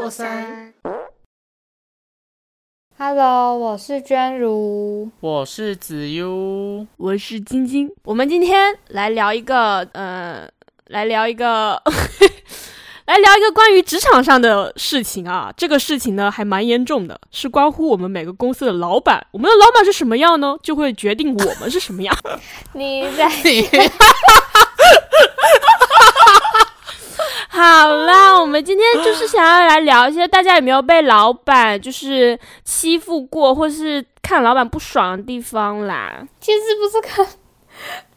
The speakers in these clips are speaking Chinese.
过山。Hello，我是娟如。我是子悠，我是晶晶。我们今天来聊一个，呃，来聊一个，来聊一个关于职场上的事情啊。这个事情呢，还蛮严重的，是关乎我们每个公司的老板。我们的老板是什么样呢，就会决定我们是什么样。你在 你好啦，我们今天就是想要来聊一些大家有没有被老板就是欺负过，或是看老板不爽的地方啦。其实不是看，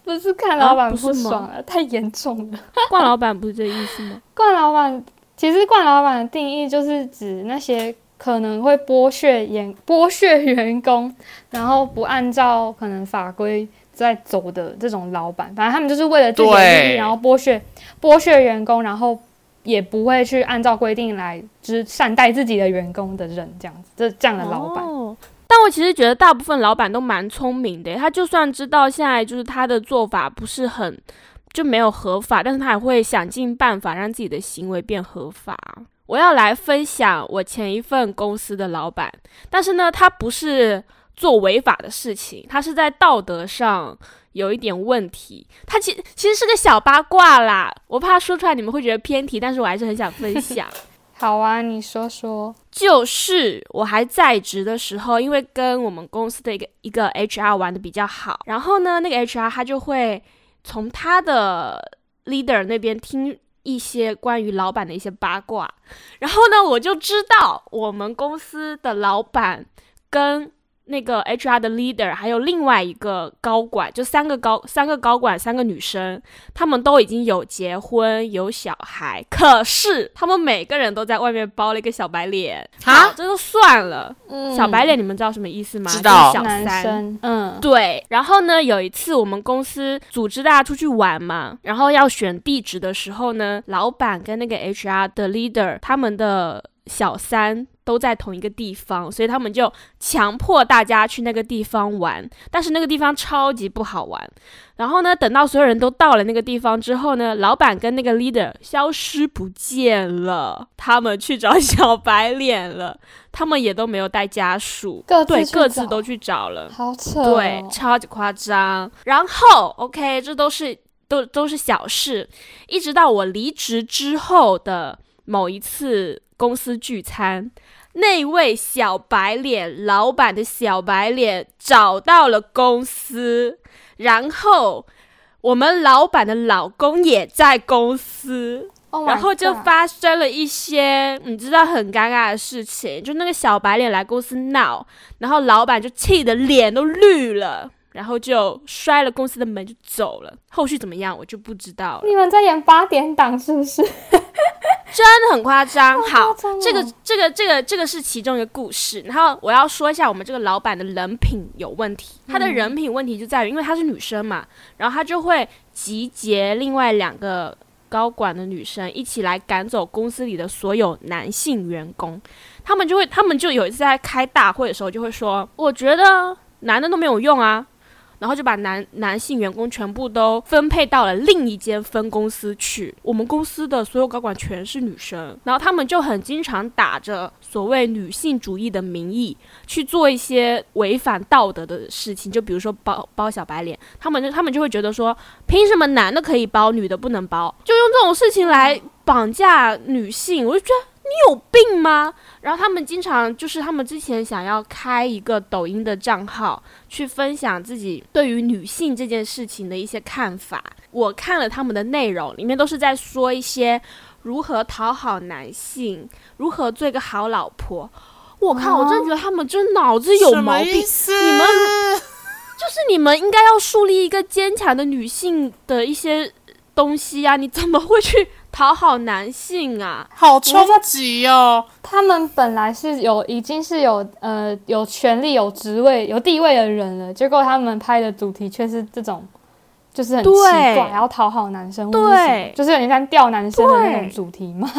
不是看老板啊不爽了，太严重了。惯老板不是这意思吗？惯老板，其实惯老板的定义就是指那些可能会剥削员剥削员工，然后不按照可能法规在走的这种老板。反正他们就是为了自己的利益，然后剥削剥削员工，然后也不会去按照规定来只善待自己的员工的人，这样子，这这样的老板。但我其实觉得大部分老板都蛮聪明的，他就算知道现在就是他的做法不是很就没有合法，但是他还会想尽办法让自己的行为变合法。我要来分享我前一份公司的老板，但是呢，他不是做违法的事情，他是在道德上有一点问题。他其其实是个小八卦啦，我怕说出来你们会觉得偏题，但是我还是很想分享。好啊，你说说。就是我还在职的时候，因为跟我们公司的一个一个 HR 玩的比较好，然后呢，那个 HR 他就会从他的 leader 那边听一些关于老板的一些八卦，然后呢，我就知道我们公司的老板跟那个 HR 的 leader 还有另外一个高管，就三个高三个高管，三个女生，她们都已经有结婚有小孩，可是他们每个人都在外面包了一个小白脸啊好这就算了。嗯小白脸，你们知道什么意思吗？知道就是小三。嗯，对，然后呢，有一次我们公司组织大家出去玩嘛，然后要选地址的时候呢，老板跟那个 HR 的 leader 他们的小三都在同一个地方，所以他们就强迫大家去那个地方玩，但是那个地方超级不好玩。然后呢，等到所有人都到了那个地方之后呢，老板跟那个 leader 消失不见了，他们去找小白脸了，他们也都没有带家属，对，各自都去找了。好扯、哦。对，超级夸张。然后，OK，这都是都都是小事，一直到我离职之后的某一次公司聚餐，那位小白脸老板的小白脸找到了公司，然后我们老板的老公也在公司。Oh 然后就发生了一些你知道很尴尬的事情，就那个小白脸来公司闹，然后老板就气得脸都绿了，然后就摔了公司的门就走了。后续怎么样我就不知道了，你们在演八点档是不是？真的很夸张。好这个这个这个这个是其中一个故事，然后我要说一下我们这个老板的人品有问题。他的人品问题就在于，因为她是女生嘛，然后她就会集结另外两个高管的女生一起来赶走公司里的所有男性员工。他们就会，他们就有一次在开大会的时候就会说，我觉得男的都没有用啊。然后就把男男性员工全部都分配到了另一间分公司去。我们公司的所有高管全是女生，然后他们就很经常打着所谓女性主义的名义去做一些违反道德的事情，就比如说包包小白脸，他们就他们就会觉得说，凭什么男的可以包，女的不能包？就用这种事情来绑架女性，我就觉得。你有病吗？然后他们经常就是他们之前想要开一个抖音的账号，去分享自己对于女性这件事情的一些看法。我看了他们的内容，里面都是在说一些如何讨好男性，如何做一个好老婆。我靠，我真的觉得他们这脑子有毛病。你们就是你们应该要树立一个坚强的女性的一些东西啊！你怎么会去讨好男性啊？好冲击哦！他们本来是有已经是有呃有权利、有职位、有地位的人了，结果他们拍的主题却是这种，就是很奇怪，然后讨好男生，对就是有点像钓男生的那种主题嘛。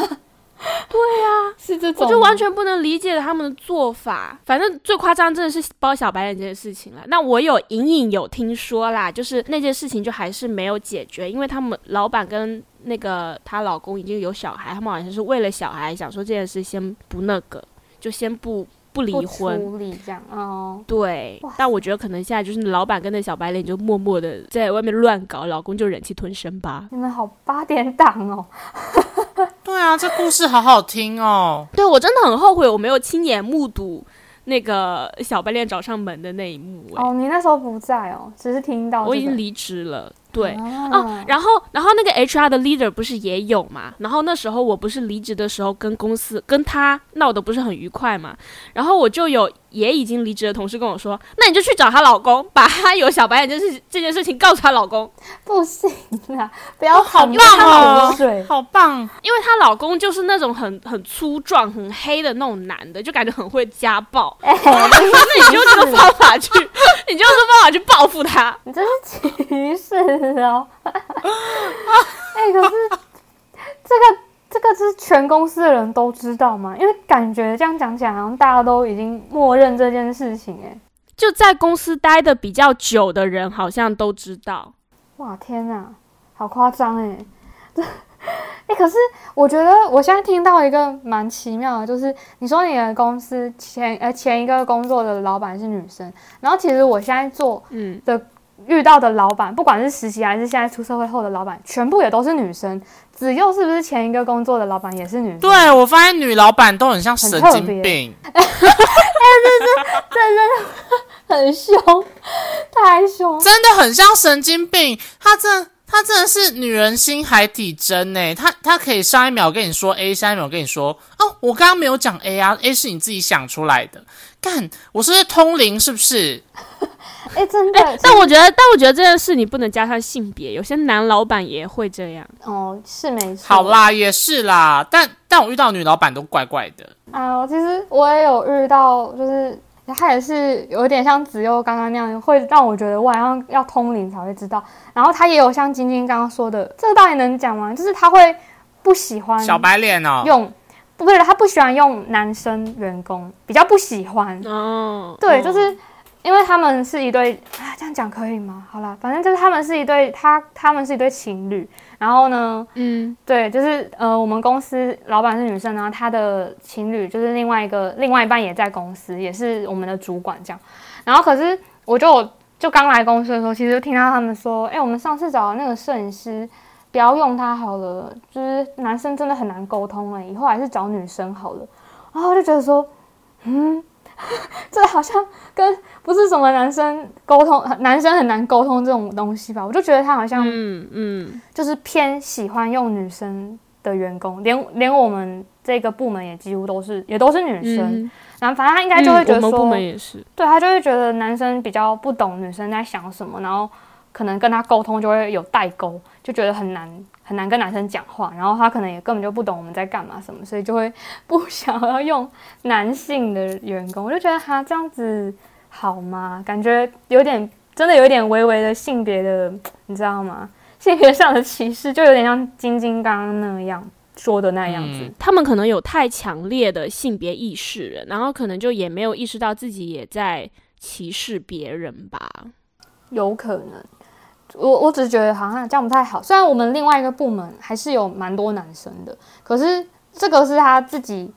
是这种，我就完全不能理解他们的做法。反正最夸张真的是包小白脸这件事情了。那我有隐隐有听说啦，就是那件事情就还是没有解决，因为他们老板跟那个她老公已经有小孩，他们好像是为了小孩想说这件事先不那个，就先不不离婚。处理这样哦。对，但我觉得可能现在就是老板跟那小白脸就默默的在外面乱搞，老公就忍气吞声吧。你们好八点档哦，对啊，这故事好好听哦。对我真的很后悔我没有亲眼目睹那个小白脸找上门的那一幕、欸。哦，你那时候不在哦，只是听到、这个。我已经离职了，对。啊哦，然后，然后那个 HR 的 leader 不是也有嘛？然后那时候我不是离职的时候跟公司跟他闹得不是很愉快嘛？然后我就有也已经离职的同事跟我说，那你就去找她老公，把她有小白眼这事这件事情告诉她老公，不行啊，不要好淌棒哦。好棒！因为她老公就是那种很很粗壮、很黑的那种男的，就感觉很会家暴。哎、那你就用这个方法去，你就用这个方法去报复他。你真是歧视哦！哎、可是这个这个是全公司的人都知道吗？因为感觉这样讲起来，好像大家都已经默认这件事情、哎，就在公司待的比较久的人，好像都知道。哇，天哪，好夸张哎！这，哎，可是我觉得我现在听到一个蛮奇妙的，就是你说你的公司前呃前一个工作的老板是女生，然后其实我现在做嗯的，遇到的老板，不管是实习还是现在出社会后的老板，全部也都是女生。子佑是不是前一个工作的老板也是女生？对我发现女老板都很像神经病 很凶，太凶。真的很像神经病。她真，她真的是女人心海底针呢。她她可以上一秒跟你说 A，下一秒跟你说哦，我刚刚没有讲 A 啊，A 是你自己想出来的。干，我是不是通灵？是不是？哎、真的，但我觉得，但我觉得这件事你不能加上性别，有些男老板也会这样。哦，是没错。好啦，也是啦。但但我遇到女老板都怪怪的。啊，其实我也有遇到，就是他也是有点像子悠刚刚那样，会让我觉得我好像要通灵才会知道。然后他也有像晶晶刚刚说的，这个到底能讲吗？就是他会不喜欢小白脸哦，用，不对他不喜欢用男生员工，比较不喜欢。嗯，对，哦就是因为他们是一对，啊，这样讲可以吗？好啦，反正就是他们是一对，他他们是一对情侣。然后呢，嗯对，就是呃，我们公司老板是女生，然后她的情侣就是另外一个，另外一半也在公司，也是我们的主管这样。然后可是我就就刚来公司的时候，其实就听到他们说，哎，我们上次找的那个摄影师，不要用他好了，就是男生真的很难沟通了，以后还是找女生好了。然后我就觉得说，嗯，这好像跟不是什么男生沟通，男生很难沟通这种东西吧？我就觉得他好像嗯嗯，就是偏喜欢用女生的员工，连连我们这个部门也几乎都是也都是女生。嗯然后反正他应该就会觉得说，嗯部门也是。对他就会觉得男生比较不懂女生在想什么，然后可能跟他沟通就会有代沟，就觉得很难很难跟男生讲话，然后他可能也根本就不懂我们在干嘛什么，所以就会不想要用男性的员工。我就觉得他这样子好吗？感觉有点真的有点微微的性别的，你知道吗？性别上的歧视，就有点像晶晶刚刚那样说的那样子。嗯他们可能有太强烈的性别意识了，然后可能就也没有意识到自己也在歧视别人吧。有可能，我我只是觉得好像这样不太好。虽然我们另外一个部门还是有蛮多男生的，可是这个是他自己，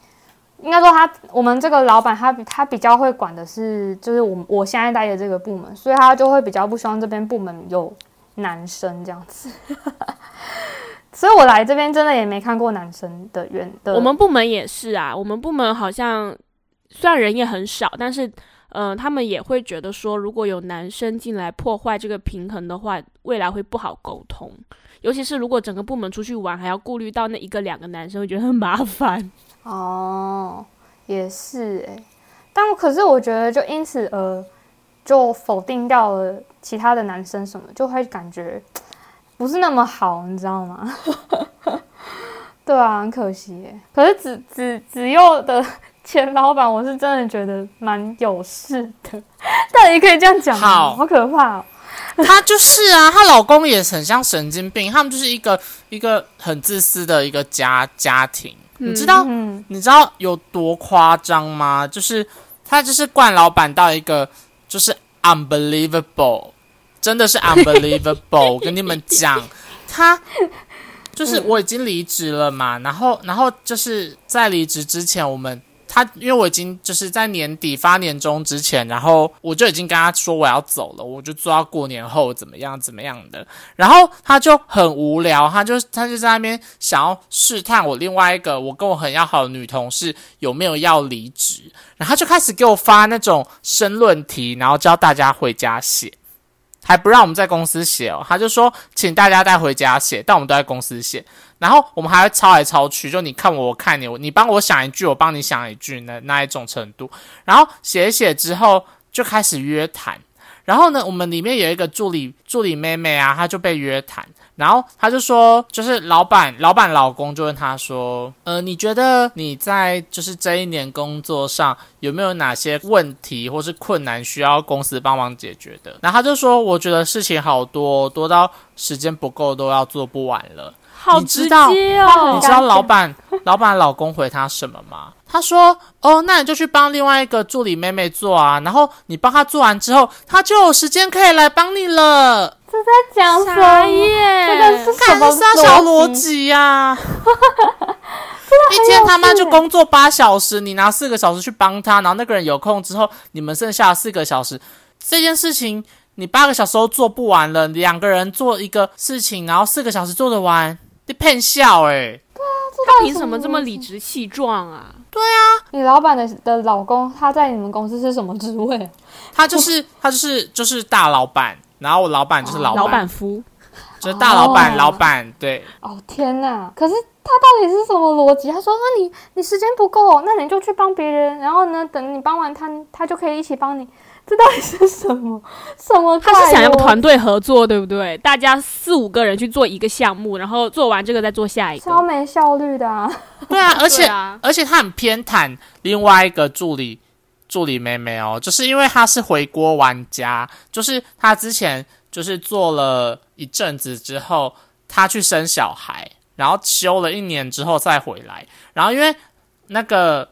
应该说他我们这个老板他比他比较会管的是，就是我我现在待的这个部门，所以他就会比较不希望这边部门有男生这样子。所以我来这边真的也没看过男生的员的，我们部门也是啊，我们部门好像虽然人也很少，但是嗯、他们也会觉得说，如果有男生进来破坏这个平衡的话，未来会不好沟通。尤其是如果整个部门出去玩，还要顾虑到那一个两个男生，会觉得很麻烦。哦，也是诶，但可是我觉得就因此而就否定掉了其他的男生什么，就会感觉不是那么好，你知道吗？对啊，很可惜耶。可是子子子佑的前老板，我是真的觉得蛮有事的，到底可以这样讲吗？好好可怕哦！她就是啊，她老公也很像神经病，他们就是一个一个很自私的一个家家庭。你知道嗯，你知道有多夸张吗？就是他就是惯老板到一个就是 unbelievable，真的是 unbelievable。我跟你们讲，他就是我已经离职了嘛，然后然后就是在离职之前，我们他因为我已经就是在年底发年终之前，然后我就已经跟他说我要走了，我就做到过年后怎么样怎么样的，然后他就很无聊，他就他就在那边想要试探我另外一个我跟我很要好的女同事有没有要离职，然后就开始给我发那种申论题，然后教大家回家写。还不让我们在公司写哦，他就说请大家带回家写，但我们都在公司写。然后我们还会抄来抄去，就你看我，我看你，你帮我想一句，我帮你想一句，那那一种程度。然后写一写之后就开始约谈。然后呢，我们里面有一个助理助理妹妹啊，她就被约谈。然后她就说，就是老板老板老公就问她说，呃，你觉得你在就是这一年工作上有没有哪些问题或是困难需要公司帮忙解决的？然后她就说，我觉得事情好多，多到时间不够都要做不完了。好直你知道接哦你知道 老板老板老公回他什么吗？他说：“哦，那你就去帮另外一个助理妹妹做啊，然后你帮她做完之后，她就有时间可以来帮你了。这在讲什么？耶，这个是什看么小逻？辑呀、一天他妈就工作八小时，你拿四个小时去帮他，然后那个人有空之后，你们剩下四个小时，这件事情你八个小时都做不完了，两个人做一个事情，然后四个小时做得完，你骗笑诶、他凭什么这么理直气壮啊？对啊你老板的的老公他在你们公司是什么职位？他就是 他就是就是大老板，然后我老板就是老板，老板夫，就是大老板，哦老板对。哦天哪！可是他到底是什么逻辑？他说：“那你你时间不够，那你就去帮别人，然后呢，等你帮完他，他就可以一起帮你。”这到底是什么？什么？他是想要团队合作，对不对？大家四五个人去做一个项目，然后做完这个再做下一个。超没效率的啊！对啊，而且、啊而且他很偏袒另外一个助理助理妹妹哦，就是因为他是回锅玩家，就是他之前就是做了一阵子之后，他去生小孩，然后休了一年之后再回来，然后因为那个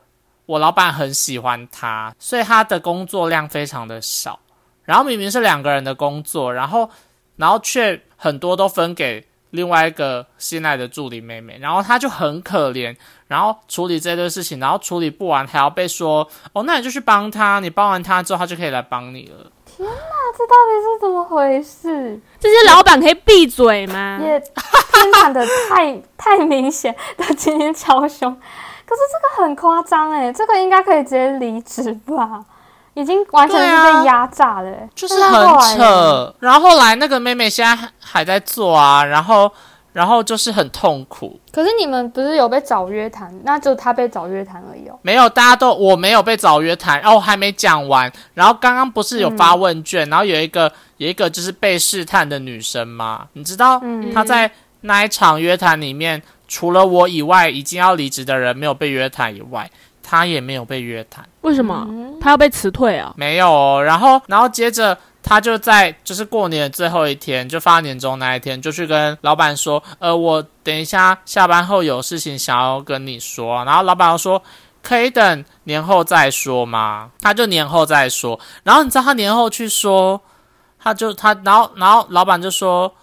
我老板很喜欢他，所以他的工作量非常的少，然后明明是两个人的工作，然后然后却很多都分给另外一个新来的助理妹妹，然后他就很可怜，然后处理这堆事情，然后处理不完还要被说哦，那你就去帮他，你帮完他之后，他就可以来帮你了。这到底是怎么回事？这些老板可以闭嘴吗？也偏袒的太太明显的今天超凶，可是这个很夸张哎，这个应该可以直接离职吧？已经完全是被压榨的哎，就是很。扯。然后后来那个妹妹现在还还在做啊，然后然后就是很痛苦。可是你们不是有被找约谈，那就他被找约谈而已哦。没有，大家都我没有被找约谈，然后还没讲完。然后刚刚不是有发问卷，然后有一个有一个就是被试探的女生嘛？你知道嗯她在那一场约谈里面，除了我以外已经要离职的人没有被约谈以外，他也没有被约谈。为什么嗯他要被辞退啊？没有哦，然后然后接着他就在就是过年的最后一天，就发年终那一天，就去跟老板说，呃，我等一下下班后有事情想要跟你说，然后老板又说。可以等年后再说吗？他就年后再说。然后你知道他年后去说，他就他，然后然后老板就说，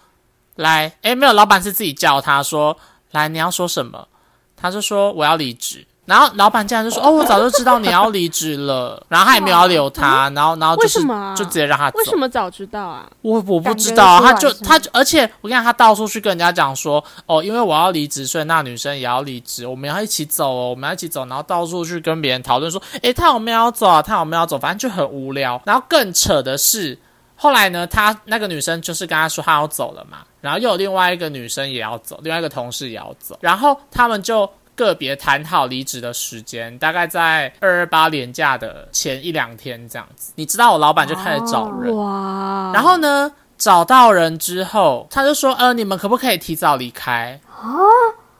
来，诶，没有，老板是自己叫他说，来，你要说什么？他就说我要离职。然后老板竟然就说：“哦，我早就知道你要离职了。”然后他也没有要留他，然后然后就是为什么啊就直接让他走为。什么早知道啊？我我不知道他就他就，而且我跟你讲，他到处去跟人家讲说：“哦，因为我要离职，所以那女生也要离职，我们要一起走哦，我们要一起走。”然后到处去跟别人讨论说：“诶，他有没有要走啊？他有没有要走？”反正就很无聊。然后更扯的是，后来呢，他那个女生就是跟他说他要走了嘛，然后又有另外一个女生也要走，另外一个同事也要走，然后他们就个别谈好离职的时间，大概在二二八年假的前一两天这样子。你知道我老板就开始找人，哇！然后呢，找到人之后，他就说：“呃，你们可不可以提早离开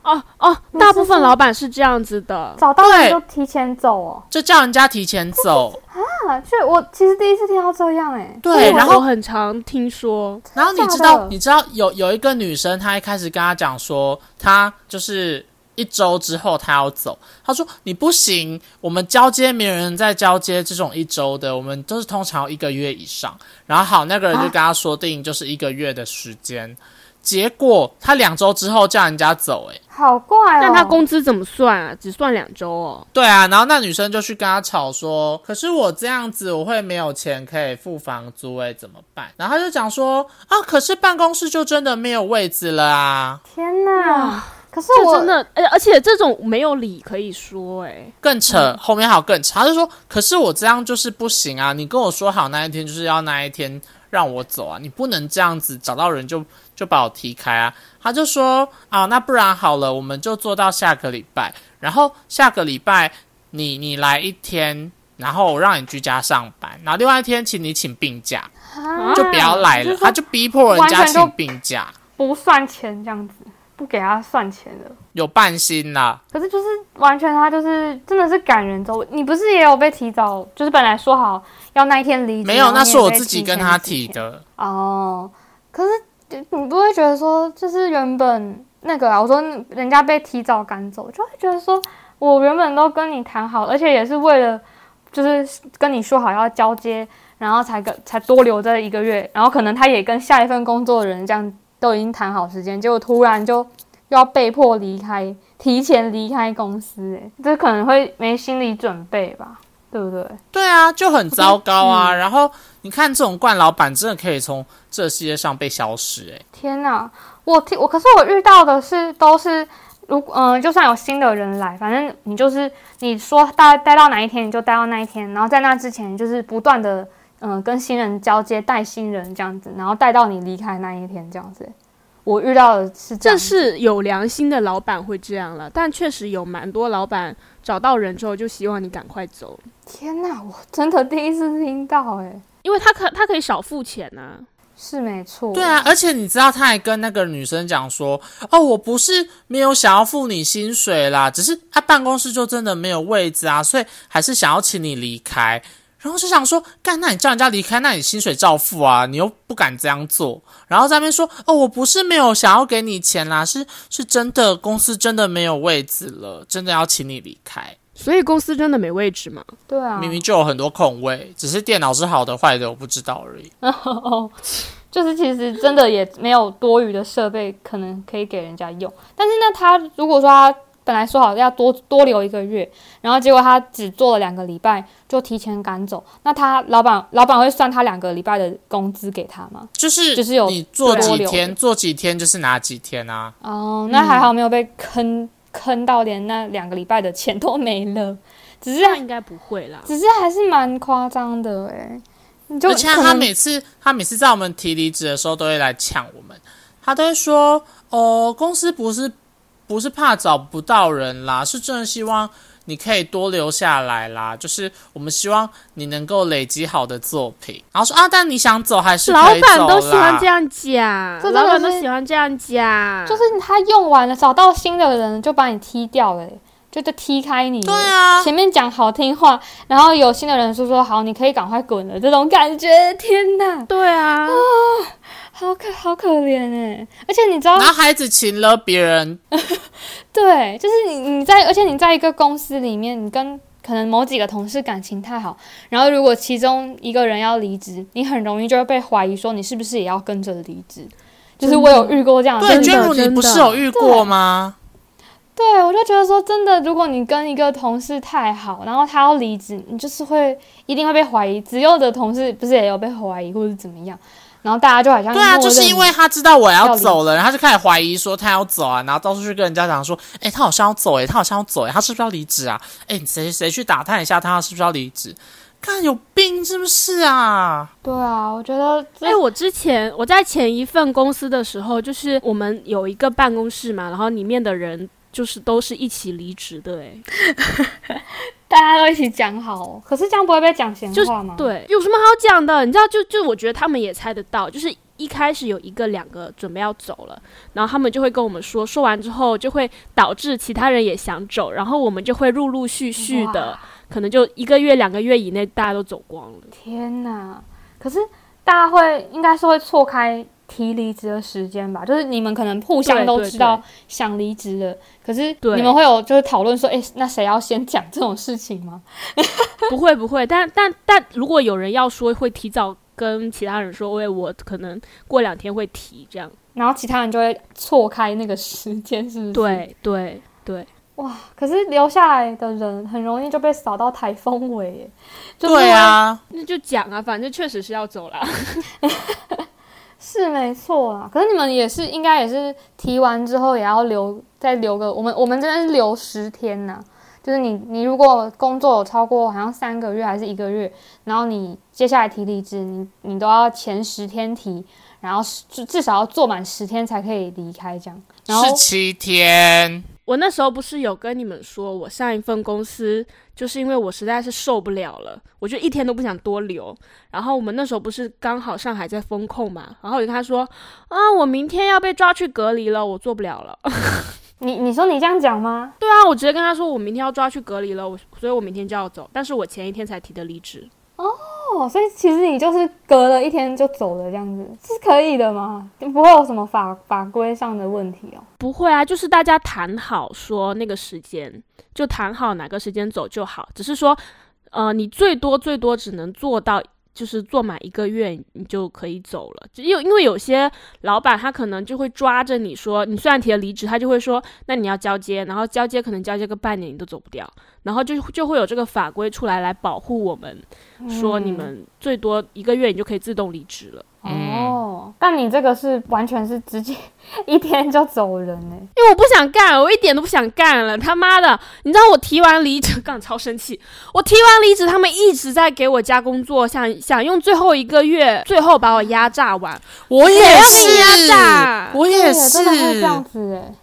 哦哦，大部分老板是这样子的。找到对人就提前走哦。？”就叫人家提前走。啊，去我其实第一次听到这样哎。对，然后我很常听说，然后你知道，你知道有有一个女生，她一开始跟他讲说，她就是一周之后她要走，他说你不行，我们交接没有人在交接这种一周的，我们都是通常一个月以上。然后好，那个人就跟他说定就是一个月的时间，结果他两周之后叫人家走、欸，好怪哦。那他工资怎么算啊？只算两周哦。对啊，然后那女生就去跟他吵说，可是我这样子我会没有钱可以付房租诶，怎么办？然后他就讲说啊，可是办公室就真的没有位置了啊。天哪！可是我真的，而而且这种没有理可以说、哎，更扯，后面还有更扯，他就说，可是我这样就是不行啊！你跟我说好那一天就是要那一天让我走啊，你不能这样子找到人就就把我踢开啊！他就说啊，那不然好了，我们就做到下个礼拜，然后下个礼拜你你来一天，然后我让你居家上班，然后另外一天请你请病假，啊就不要来了，就他就逼迫人家请病假，不算钱这样子，不给他算钱的。有半薪啦。可是就是完全他就是真的是赶人走。你不是也有被提早，就是本来说好要那一天离职，没有，那是我自己跟他提的。哦。可是你不会觉得说，就是原本那个啊，我说人家被提早赶走，就会觉得说我原本都跟你谈好，而且也是为了就是跟你说好要交接，然后才跟才多留这一个月，然后可能他也跟下一份工作的人这样都已经谈好时间，结果突然就要被迫离开，提前离开公司，诶，这可能会没心理准备吧，对不对？对啊，就很糟糕啊。然后你看，这种惯老板真的可以从这世界上被消失、欸，天呐，我听我可是我遇到的是都是，如嗯、就算有新的人来，反正你就是你说待待到哪一天你就待到那一天，然后在那之前就是不断的嗯、跟新人交接，带新人这样子，然后带到你离开那一天这样子。我遇到的是这这，是有良心的老板会这样了，但确实有蛮多老板找到人之后就希望你赶快走，天呐，我真的第一次听到、欸，因为他可他可以少付钱呐、是没错，对啊，而且你知道，他还跟那个女生讲说：“哦，我不是没有想要付你薪水啦，只是他办公室就真的没有位置啊，所以还是想要请你离开。”然后就想说，干，那你叫人家离开，那你薪水照付啊，你又不敢这样做。然后在那边说，哦，我不是没有想要给你钱啦，是是真的，公司真的没有位置了，真的要请你离开。所以公司真的没位置吗？对啊，明明就有很多空位，只是电脑是好的坏的，我不知道而已。哦，就是其实真的也没有多余的设备可能可以给人家用，但是那，他如果说他本来说好要多多留一个月，然后结果他只做了两个礼拜就提前赶走，那他老板老板会算他两个礼拜的工资给他吗？就是就是有你做几天，做几天就是拿几天啊。哦，那还好没有被坑坑到，连那两个礼拜的钱都没了，只是这样应该不会啦。只是还是蛮夸张的诶。你就而且他每次他每次在我们提离职的时候，都会来抢我们。他都会说：“哦，公司不是不是怕找不到人啦，是真的希望你可以多留下来啦。就是我们希望你能够累积好的作品。”然后说：“啊，但你想走还是老可以走板都喜欢这样讲，老板都喜欢这样讲，就是他用完了，找到新的人就把你踢掉了，就就踢开你。对啊，前面讲好听话，然后有新的人说说好，你可以赶快滚了，这种感觉，天哪，对啊，好可好可怜哎！而且你知道男，孩子请了别人，对，就是你你在，而且你在一个公司里面，你跟可能某几个同事感情太好，然后如果其中一个人要离职，你很容易就会被怀疑说你是不是也要跟着离职。就是我有遇过这样的对，娟如，你不是有遇过吗？对，我就觉得说，真的，如果你跟一个同事太好，然后他要离职，你就是会一定会被怀疑。只有的同事不是也有被怀疑或者怎么样，然后大家就好像对啊，就是因为他知道我要走了，然后他就开始怀疑说他要走啊，然后到处去跟人家讲说，哎、他好像要走、诶他好像要走、诶他是不是要离职啊？哎、你谁谁去打探一下他是不是要离职？看有病是不是啊？对啊，我觉得这哎、我之前我在前一份公司的时候，就是我们有一个办公室嘛，然后里面的人就是都是一起离职的、哎，大家都一起讲好，可是这样不会被讲闲话吗？，对，有什么好讲的？你知道，就就我觉得他们也猜得到，就是一开始有一个两个准备要走了，然后他们就会跟我们说，说完之后就会导致其他人也想走，然后我们就会陆陆续续的，可能就一个月两个月以内大家都走光了。天哪！可是大家会应该是会错开提离职的时间吧，就是你们可能互相都知道想离职了，可是对你们会有就是讨论说，哎、那谁要先讲这种事情吗？不会不会，但但但如果有人要说，会提早跟其他人说，喂，我可能过两天会提这样。然后其他人就会错开那个时间，是不是？，对对对，哇，可是留下来的人很容易就被扫到台风尾耶，就是对啊，那就讲啊，反正确实是要走了。是没错啊，可是你们也是应该也是提完之后也要留再留个，我们我们这边是留十天呐、就是你你如果工作有超过好像三个月还是一个月，然后你接下来提离职，你你都要前十天提，然后至至少要做满十天才可以离开这样。然后是七天。我那时候不是有跟你们说，我上一份公司就是因为我实在是受不了了，我就一天都不想多留。然后我们那时候不是刚好上海在封控嘛，然后我就跟他说啊，我明天要被抓去隔离了，我做不了了。你你说你这样讲吗？对啊，我直接跟他说我明天要抓去隔离了，我所以我明天就要走，但是我前一天才提的离职。哦，哦所以其实你就是隔了一天就走了这样子，是可以的吗？不会有什么法法规上的问题哦。不会啊，就是大家谈好说那个时间，就谈好哪个时间走就好。只是说，呃，你最多最多只能做到，就是做满一个月，你就可以走了。就因为因为有些老板他可能就会抓着你说，你虽然提了离职，他就会说，那你要交接，然后交接可能交接个半年你都走不掉，然后就就会有这个法规出来来保护我们，说你们最多一个月你就可以自动离职了。哦，但你这个是完全是直接 一天就走人呢。因为我不想干，我一点都不想干了。他妈的，你知道我提完离职，刚超生气。我提完离职，他们一直在给我加工作，想想用最后一个月，最后把我压榨完。我也是你压榨，我也是真的会这样。子哎。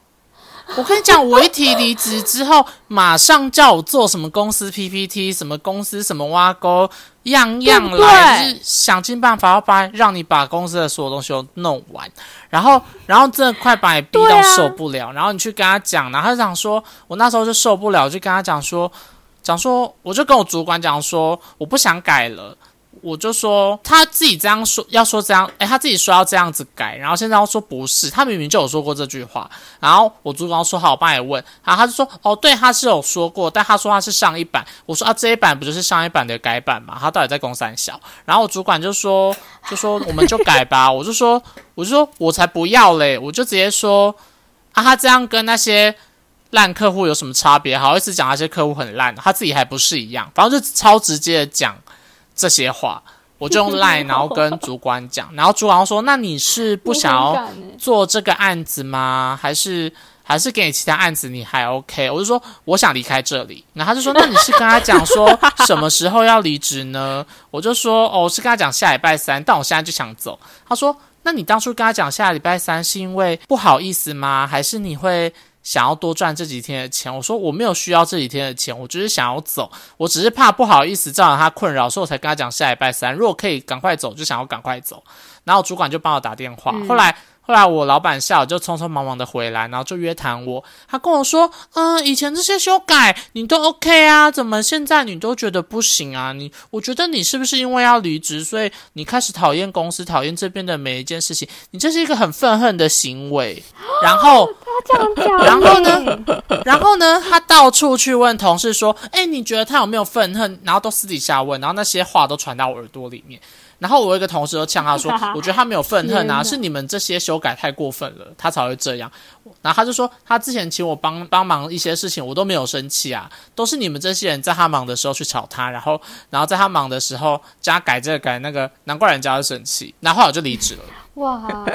我跟你讲，我一提离职之后，马上叫我做什么公司 PPT，什么公司什么挖沟，样样来，对就是想尽办法要把让你把公司的所有东西都弄完，然后然后真的快把你逼到受不了，然后你去跟他讲，然后他就讲说，我那时候就受不了，就跟他讲说，讲说，我就跟我主管讲说，我不想改了。我就说他自己这样说，要说这样，诶，他自己说要这样子改，然后现在要说不是，他明明就有说过这句话。然后我主管说好，我帮你问，然后他就说哦，对，他是有说过，但他说他是上一版。我说啊，这一版不就是上一版的改版嘛？他到底在公三小？然后我主管就说就说我们就改吧，我就说我就说我才不要嘞，我就直接说啊，他这样跟那些。烂客户有什么差别？好意思讲那些客户很烂，他自己还不是一样，反正就超直接的讲这些话，我就用 line 然后跟主管讲，然后主管说：“那你是不想要做这个案子吗？还是还是给你其他案子你还 OK？” 我就说我想离开这里，然后他就说：“ 那你是跟他讲说什么时候要离职呢？”我就说：“哦，是跟他讲下礼拜三，但我现在就想走。”他说：“那你当初跟他讲下礼拜三是因为不好意思吗？还是你会？”想要多赚这几天的钱，我说我没有需要这几天的钱，我只是想要走，我只是怕不好意思造成他困扰，所以我才跟他讲下礼拜三，如果可以赶快走，就想要赶快走。然后主管就帮我打电话，后来后来我老板下午就匆匆忙忙的回来，然后就约谈我，他跟我说，嗯、以前这些修改你都 OK 啊，怎么现在你都觉得不行啊？你我觉得你是不是因为要离职，所以你开始讨厌公司，讨厌这边的每一件事情？你这是一个很愤恨的行为。然后他这样讲，然后呢？然后呢，他到处去问同事说：“哎，你觉得他有没有愤恨？”然后都私底下问，然后那些话都传到我耳朵里面。然后我有一个同事就呛他说：“ 我觉得他没有愤恨啊，是你们这些修改太过分了，他才会这样。”然后他就说：“他之前请我帮帮忙一些事情，我都没有生气啊，都是你们这些人在他忙的时候去吵他，然后然后在他忙的时候加改这个改那个，难怪人家会生气。然后我就离职了。”哇，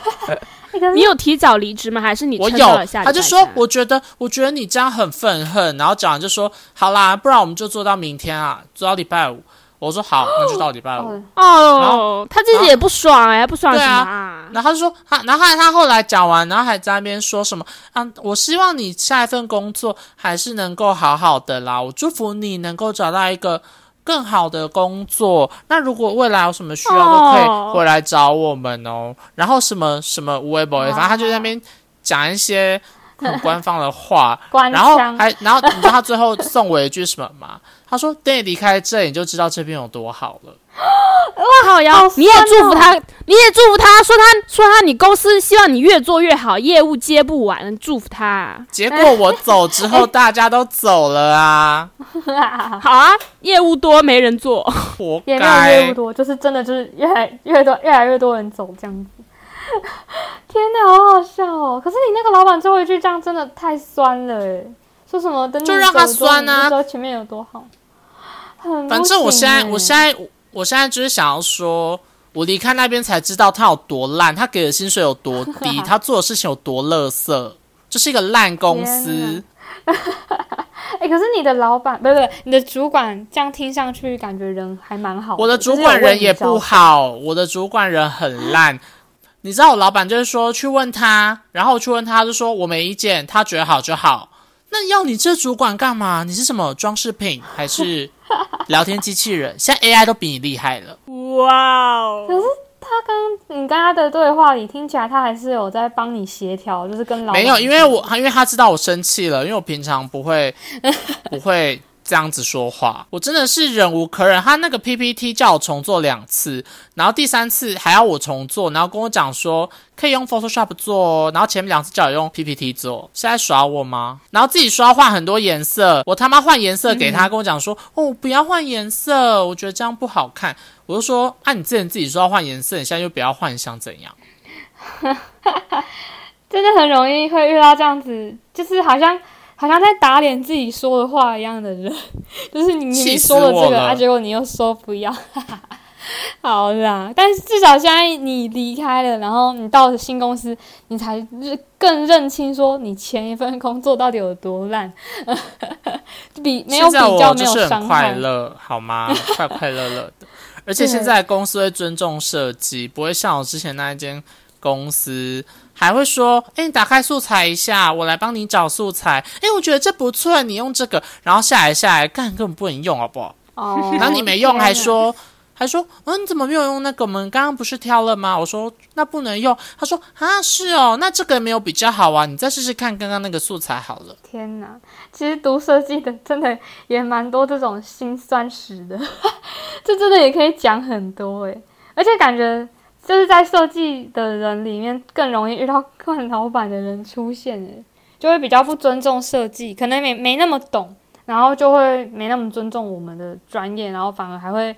你有提早离职吗？还是你我有他就说，我觉得，我觉得你这样很愤恨，然后讲完就说，好啦，不然我们就做到明天啊，做到礼拜五。我说好，那就到礼拜五。哦他自己也不爽哎、不爽什对啊么啊？然后他就说，他，然后他他后来讲完，然后还在那边说什么啊？我希望你下一份工作还是能够好好的啦，我祝福你能够找到一个更好的工作。那如果未来有什么需要，都可哦以回来找我们哦。然后什么什么无微不微，反正他就在那边讲一些很官方的话，然后还然后你知道他最后送我一句什么吗？他说：“等你离开这，你就知道这边有多好了。靠腰好，你也酸哦祝福他，你也祝福他，说他说他你公司希望你越做越好，业务接不完，祝福他啊、”结果我走之后，大家都走了啊，好啊，业务多没人做，活也没有业务。多，就是真的就是越来越多越来越多人走这样子。天哪，好好笑哦！可是你那个老板最后一句这样真的太酸了哎，说什么等你就让他走之后酸啊你就知道前面有多好。很反正我现在，我现在在，我现在就是想要说，我离开那边才知道他有多烂，他给的薪水有多低，他做的事情有多垃圾，就是一个烂公司天。哎、可是你的老板不是不是你的主管，这样听上去感觉人还蛮好我的主管人也不，好，我的主管人很烂。你知道我老板就是说去问他，然后我去问，他就说我没意见，他觉得好就好。那要你这主管干嘛？你是什么装饰品还是 聊天机器人？现在 AI 都比你厉害了。哇哦！可是他刚你跟他的对话里听起来，他还是有在帮你协调，就是跟老没有，因为我因为他知道我生气了，因为我平常不会 不会这样子说话，我真的是忍无可忍。他那个 PPT 叫我重做两次，然后第三次还要我重做，然后跟我讲说可以用 Photoshop 做，然后前面两次叫我用 PPT 做，是在耍我吗？然后自己说要换很多颜色，我他妈换颜色给他，跟我讲说哦不要换颜色，我觉得这样不好看。我就说啊，你之前自己说要换颜色，你现在就不要换，想怎样？真的很容易会遇到这样子，就是好像好像在打脸自己说的话一样的人，就是你说了这个，了啊，结果你又说不要。好啦，但是至少现在你离开了，然后你到了新公司，你才更认清说你前一份工作到底有多烂，比没有比较，没有就是伤害。很快乐，好吗？快快乐乐的。而且现在公司会尊重设计，不会像我之前那一间公司，还会说：“哎、你打开素材一下，我来帮你找素材。哎，我觉得这不错，你用这个。”然后下来下来，干根本不能用，好不好？哦，然后你没用，还说。还说，嗯，你怎么没有用那个？我们刚刚不是挑了吗？我说那不能用。他说啊，是哦，那这个没有比较好啊，你再试试看刚刚那个素材好了。天哪，其实读设计的真的也蛮多这种心酸史的，这真的也可以讲很多诶，而且感觉就是在设计的人里面更容易遇到惯老板的人出现诶，就会比较不尊重设计，可能没没那么懂，然后就会没那么尊重我们的专业，然后反而还会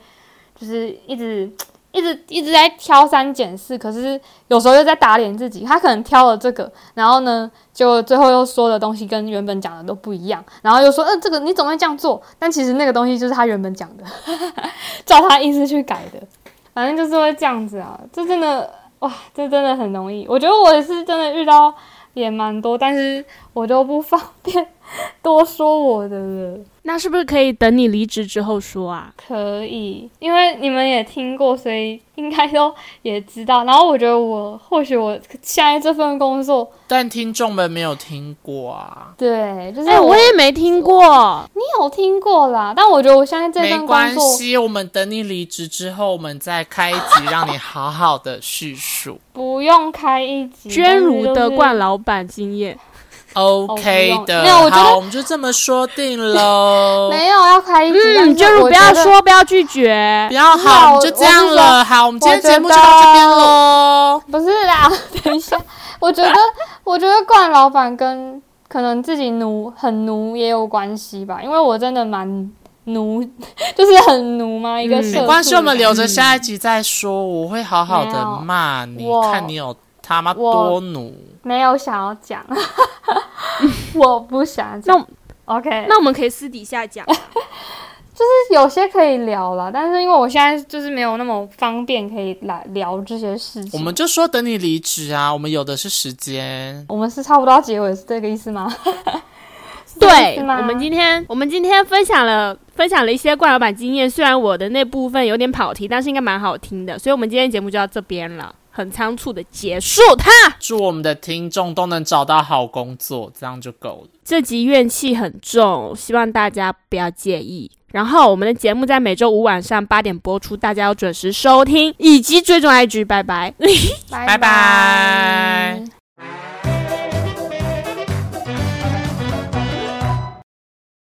就是一直。一直一直在挑三拣四，可是有时候又在打脸自己。他可能挑了这个，然后呢，就最后又说的东西跟原本讲的都不一样，然后又说，呃，这个你怎么会这样做？但其实那个东西就是他原本讲的，照他意思去改的，反正就是会这样子啊。这真的，哇，这真的很容易。我觉得我也是真的遇到也蛮多，但是我都不方便 多说我的了。那是不是可以等你离职之后说啊？可以，因为你们也听过，所以应该都也知道。然后我觉得我或许我现在这份工作，但听众们没有听过啊，对，就是哎、我也没听过。你有听过啦，但我觉得我现在这没份工关系，我们等你离职之后，我们再开一集，让你好好的叙述。不用开一集，娟如的冠老板经验，OK 的，没有我觉得好，我们就这么说定喽。没有要开一集，但嗯，是不要说，不要拒绝不。要好，我们就这样了。好，我们今天节目就到这边喽。不是啦，等一下，我觉得 我觉得冠老板跟可能自己奴很奴也有关系吧，因为我真的蛮奴，就是很奴嘛，一个没关系，我们留着嗯下一集再说。我会好好的骂你，我看你有他妈多奴。没有想要讲，我不想讲那。OK，那我们可以私底下讲。就是有些可以聊了，但是因为我现在就是没有那么方便可以来聊这些事情。我们就说等你离职啊，我们有的是时间。我们是差不多要结尾，是这个意思吗？对，我们今天我们今天分享了分享了一些怪老板经验，虽然我的那部分有点跑题，但是应该蛮好听的，所以我们今天节目就到这边了，很仓促的结束它。祝我们的听众都能找到好工作，这样就够了。这集怨气很重，希望大家不要介意。然后我们的节目在每周五晚上八点播出，大家要准时收听以及追踪 IG，拜拜。拜拜拜